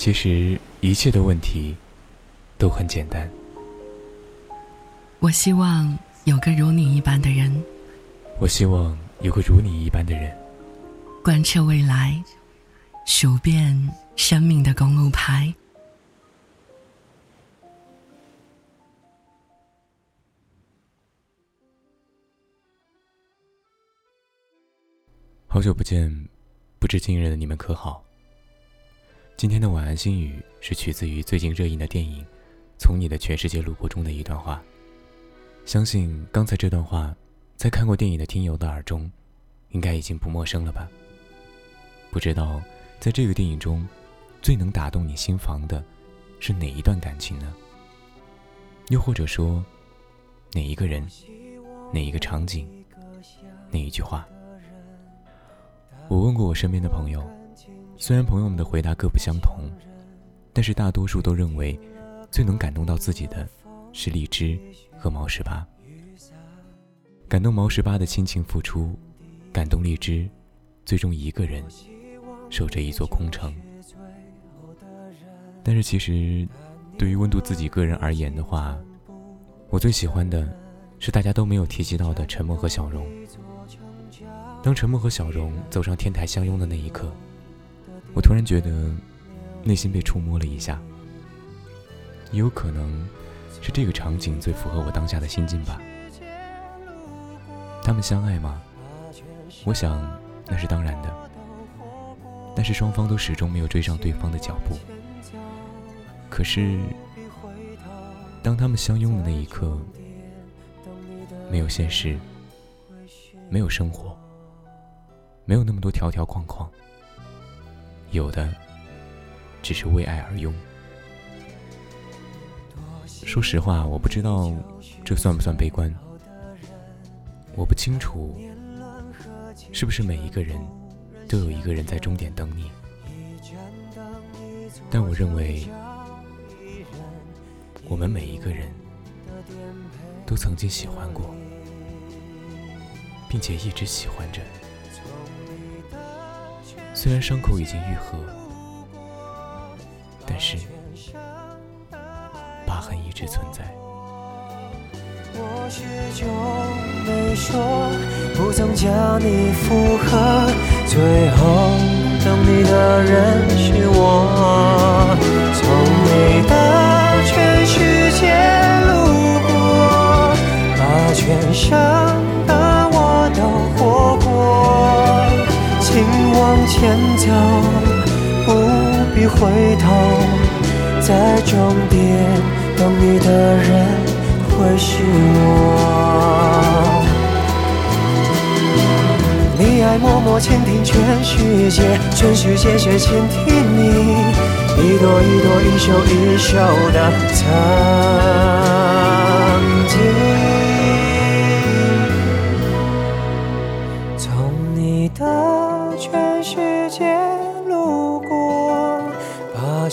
其实一切的问题都很简单。我希望有个如你一般的人，我希望有个如你一般的人，贯彻未来，数遍生命的公路牌。好久不见，不知今日的你们可好？今天的晚安心语是取自于最近热映的电影《从你的全世界路过》中的一段话。相信刚才这段话，在看过电影的听友的耳中，应该已经不陌生了吧？不知道在这个电影中，最能打动你心房的，是哪一段感情呢？又或者说，哪一个人，哪一个场景，哪一句话？我问过我身边的朋友。虽然朋友们的回答各不相同，但是大多数都认为，最能感动到自己的，是荔枝和毛十八。感动毛十八的亲情付出，感动荔枝，最终一个人守着一座空城。但是其实，对于温度自己个人而言的话，我最喜欢的，是大家都没有提及到的沉默和小荣。当沉默和小荣走上天台相拥的那一刻。我突然觉得，内心被触摸了一下。也有可能是这个场景最符合我当下的心境吧。他们相爱吗？我想那是当然的。但是双方都始终没有追上对方的脚步。可是，当他们相拥的那一刻，没有现实，没有生活，没有那么多条条框框。有的只是为爱而拥。说实话，我不知道这算不算悲观。我不清楚，是不是每一个人都有一个人在终点等你。但我认为，我们每一个人都曾经喜欢过，并且一直喜欢着。虽然伤口已经愈合，但是疤痕一直存在。我始终没说，不曾将你附和，最后等你的人是我。前走，不必回头，在终点等你的人会是我。你爱默默倾听全世界，全世界却倾听你，一朵一朵，一首一首的曾